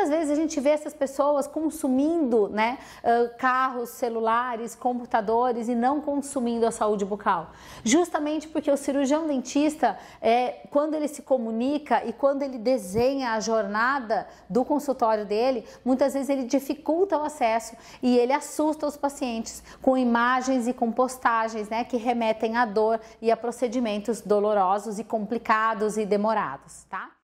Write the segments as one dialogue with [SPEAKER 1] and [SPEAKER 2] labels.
[SPEAKER 1] muitas vezes a gente vê essas pessoas consumindo né, carros, celulares, computadores e não consumindo a saúde bucal. Justamente porque o cirurgião dentista, é, quando ele se comunica e quando ele desenha a jornada do consultório dele, muitas vezes ele dificulta o acesso e ele assusta os pacientes com imagens e com postagens né, que remetem à dor e a procedimentos dolorosos e complicados e demorados, tá?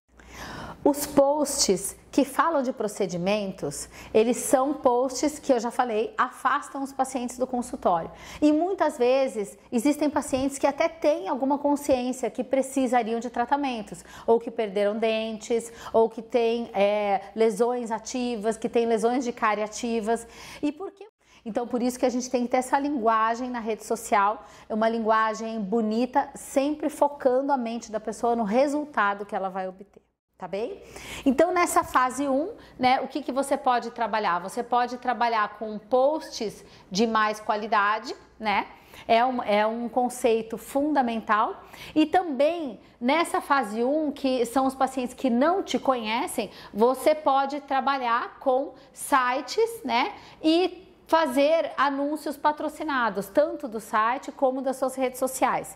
[SPEAKER 1] Os posts que falam de procedimentos, eles são posts que eu já falei, afastam os pacientes do consultório. E muitas vezes existem pacientes que até têm alguma consciência que precisariam de tratamentos, ou que perderam dentes, ou que têm é, lesões ativas, que têm lesões de cárie ativas. E por que? Então, por isso que a gente tem que ter essa linguagem na rede social, é uma linguagem bonita, sempre focando a mente da pessoa no resultado que ela vai obter. Tá bem? Então, nessa fase 1, né, o que, que você pode trabalhar? Você pode trabalhar com posts de mais qualidade, né? É um, é um conceito fundamental. E também nessa fase 1, que são os pacientes que não te conhecem, você pode trabalhar com sites, né? E fazer anúncios patrocinados, tanto do site como das suas redes sociais.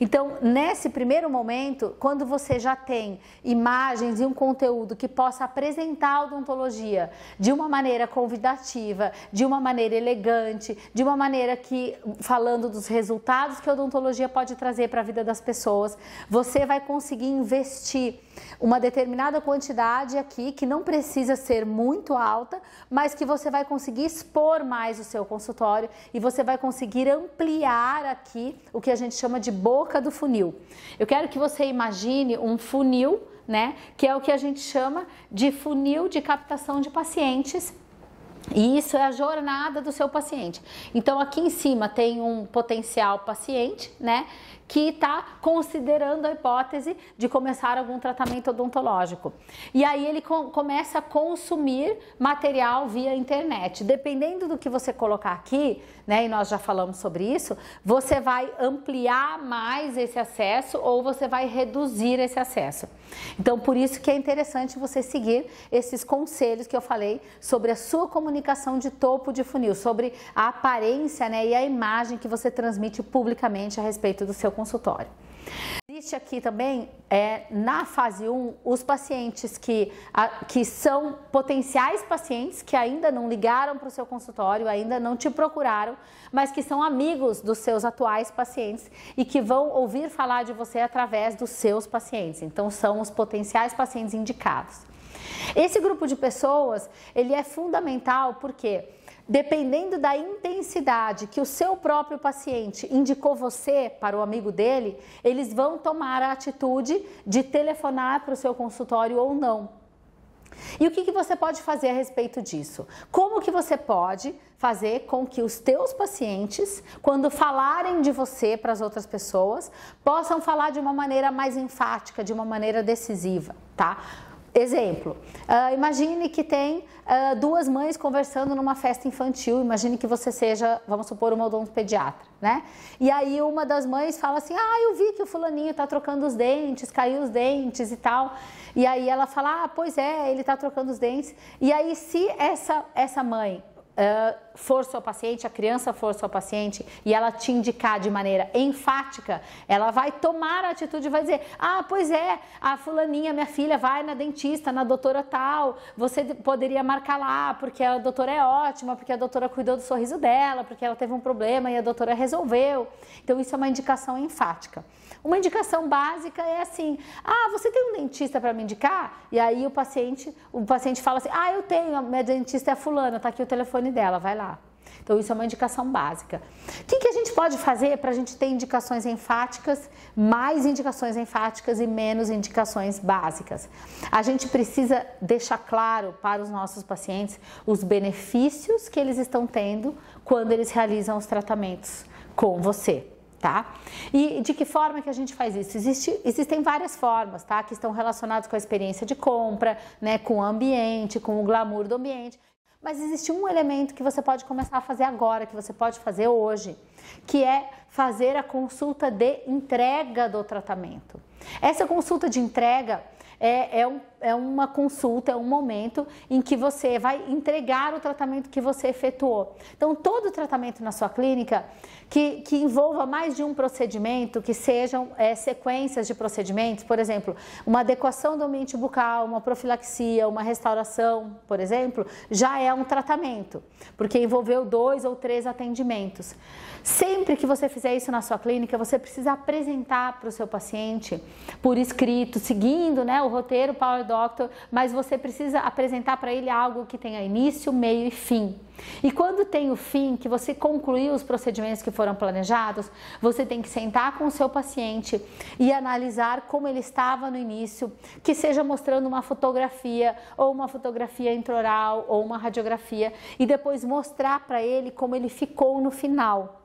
[SPEAKER 1] Então, nesse primeiro momento, quando você já tem imagens e um conteúdo que possa apresentar a odontologia de uma maneira convidativa, de uma maneira elegante, de uma maneira que falando dos resultados que a odontologia pode trazer para a vida das pessoas, você vai conseguir investir uma determinada quantidade aqui que não precisa ser muito alta, mas que você vai conseguir expor mais o seu consultório e você vai conseguir ampliar aqui o que a gente chama de boca do funil. Eu quero que você imagine um funil, né, que é o que a gente chama de funil de captação de pacientes e isso é a jornada do seu paciente. Então aqui em cima tem um potencial paciente, né? Que está considerando a hipótese de começar algum tratamento odontológico. E aí ele com, começa a consumir material via internet. Dependendo do que você colocar aqui, né, e nós já falamos sobre isso, você vai ampliar mais esse acesso ou você vai reduzir esse acesso. Então, por isso que é interessante você seguir esses conselhos que eu falei sobre a sua comunicação de topo de funil, sobre a aparência né, e a imagem que você transmite publicamente a respeito do seu consultório. Existe aqui também, é, na fase 1, os pacientes que, a, que são potenciais pacientes que ainda não ligaram para o seu consultório, ainda não te procuraram, mas que são amigos dos seus atuais pacientes e que vão ouvir falar de você através dos seus pacientes. Então, são os potenciais pacientes indicados. Esse grupo de pessoas, ele é fundamental porque dependendo da intensidade que o seu próprio paciente indicou você para o amigo dele, eles vão tomar a atitude de telefonar para o seu consultório ou não. E o que, que você pode fazer a respeito disso? Como que você pode fazer com que os teus pacientes, quando falarem de você para as outras pessoas, possam falar de uma maneira mais enfática, de uma maneira decisiva, tá? Exemplo, uh, imagine que tem uh, duas mães conversando numa festa infantil, imagine que você seja, vamos supor, uma odontopediatra, né? E aí uma das mães fala assim, ah, eu vi que o fulaninho tá trocando os dentes, caiu os dentes e tal. E aí ela fala, ah, pois é, ele tá trocando os dentes. E aí se essa, essa mãe uh, for seu paciente, a criança for seu paciente e ela te indicar de maneira enfática, ela vai tomar a atitude e vai dizer: Ah, pois é, a fulaninha, minha filha, vai na dentista, na doutora tal, você poderia marcar lá, porque a doutora é ótima, porque a doutora cuidou do sorriso dela, porque ela teve um problema e a doutora resolveu. Então, isso é uma indicação enfática. Uma indicação básica é assim: Ah, você tem um dentista para me indicar? E aí o paciente, o paciente fala assim: Ah, eu tenho, minha dentista é fulana, tá aqui o telefone dela, vai lá. Então, isso é uma indicação básica. O que, que a gente pode fazer para a gente ter indicações enfáticas, mais indicações enfáticas e menos indicações básicas? A gente precisa deixar claro para os nossos pacientes os benefícios que eles estão tendo quando eles realizam os tratamentos com você tá? E de que forma que a gente faz isso? Existe, existem várias formas, tá? Que estão relacionadas com a experiência de compra, né? Com o ambiente, com o glamour do ambiente. Mas existe um elemento que você pode começar a fazer agora, que você pode fazer hoje, que é fazer a consulta de entrega do tratamento. Essa consulta de entrega é, é, um, é uma consulta, é um momento em que você vai entregar o tratamento que você efetuou. Então, todo tratamento na sua clínica que, que envolva mais de um procedimento, que sejam é, sequências de procedimentos, por exemplo, uma adequação do ambiente bucal, uma profilaxia, uma restauração, por exemplo, já é um tratamento, porque envolveu dois ou três atendimentos. Sempre que você fizer isso na sua clínica, você precisa apresentar para o seu paciente por escrito, seguindo né, o roteiro Power Doctor, mas você precisa apresentar para ele algo que tenha início, meio e fim. E quando tem o fim, que você concluiu os procedimentos que foram planejados, você tem que sentar com o seu paciente e analisar como ele estava no início, que seja mostrando uma fotografia ou uma fotografia intraoral ou uma radiografia e depois mostrar para ele como ele ficou no final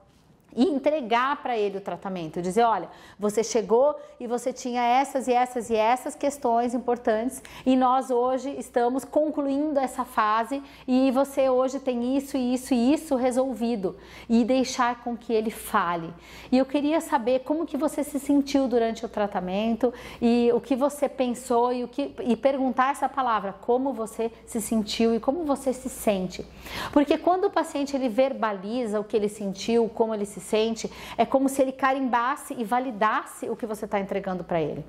[SPEAKER 1] e entregar para ele o tratamento, dizer, olha, você chegou e você tinha essas e essas e essas questões importantes e nós hoje estamos concluindo essa fase e você hoje tem isso e isso e isso resolvido e deixar com que ele fale. E eu queria saber como que você se sentiu durante o tratamento e o que você pensou e o que e perguntar essa palavra, como você se sentiu e como você se sente. Porque quando o paciente ele verbaliza o que ele sentiu, como ele se se sente, é como se ele carimbasse e validasse o que você está entregando para ele.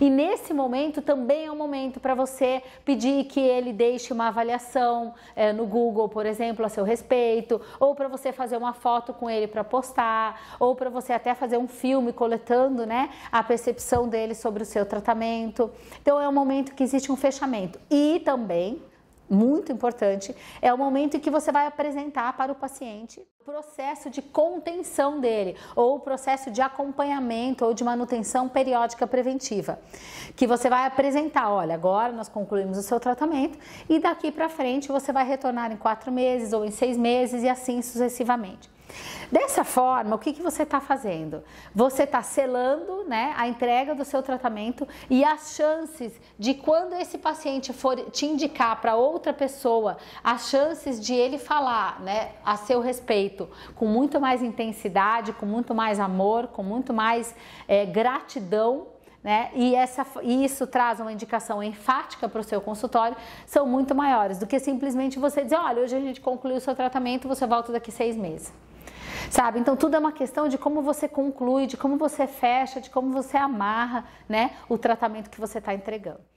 [SPEAKER 1] E nesse momento também é um momento para você pedir que ele deixe uma avaliação é, no Google, por exemplo, a seu respeito, ou para você fazer uma foto com ele para postar, ou para você até fazer um filme coletando né, a percepção dele sobre o seu tratamento. Então é um momento que existe um fechamento. E também muito importante, é o momento em que você vai apresentar para o paciente processo de contenção dele, ou o processo de acompanhamento ou de manutenção periódica preventiva, que você vai apresentar, olha, agora nós concluímos o seu tratamento e daqui para frente você vai retornar em quatro meses ou em seis meses e assim sucessivamente. Dessa forma, o que, que você está fazendo? Você está selando né, a entrega do seu tratamento e as chances de quando esse paciente for te indicar para outra pessoa, as chances de ele falar né, a seu respeito com muito mais intensidade, com muito mais amor, com muito mais é, gratidão né? E, essa, e isso traz uma indicação enfática para o seu consultório, são muito maiores do que simplesmente você dizer: olha, hoje a gente concluiu o seu tratamento, você volta daqui seis meses sabe? Então tudo é uma questão de como você conclui, de como você fecha, de como você amarra, né, o tratamento que você está entregando.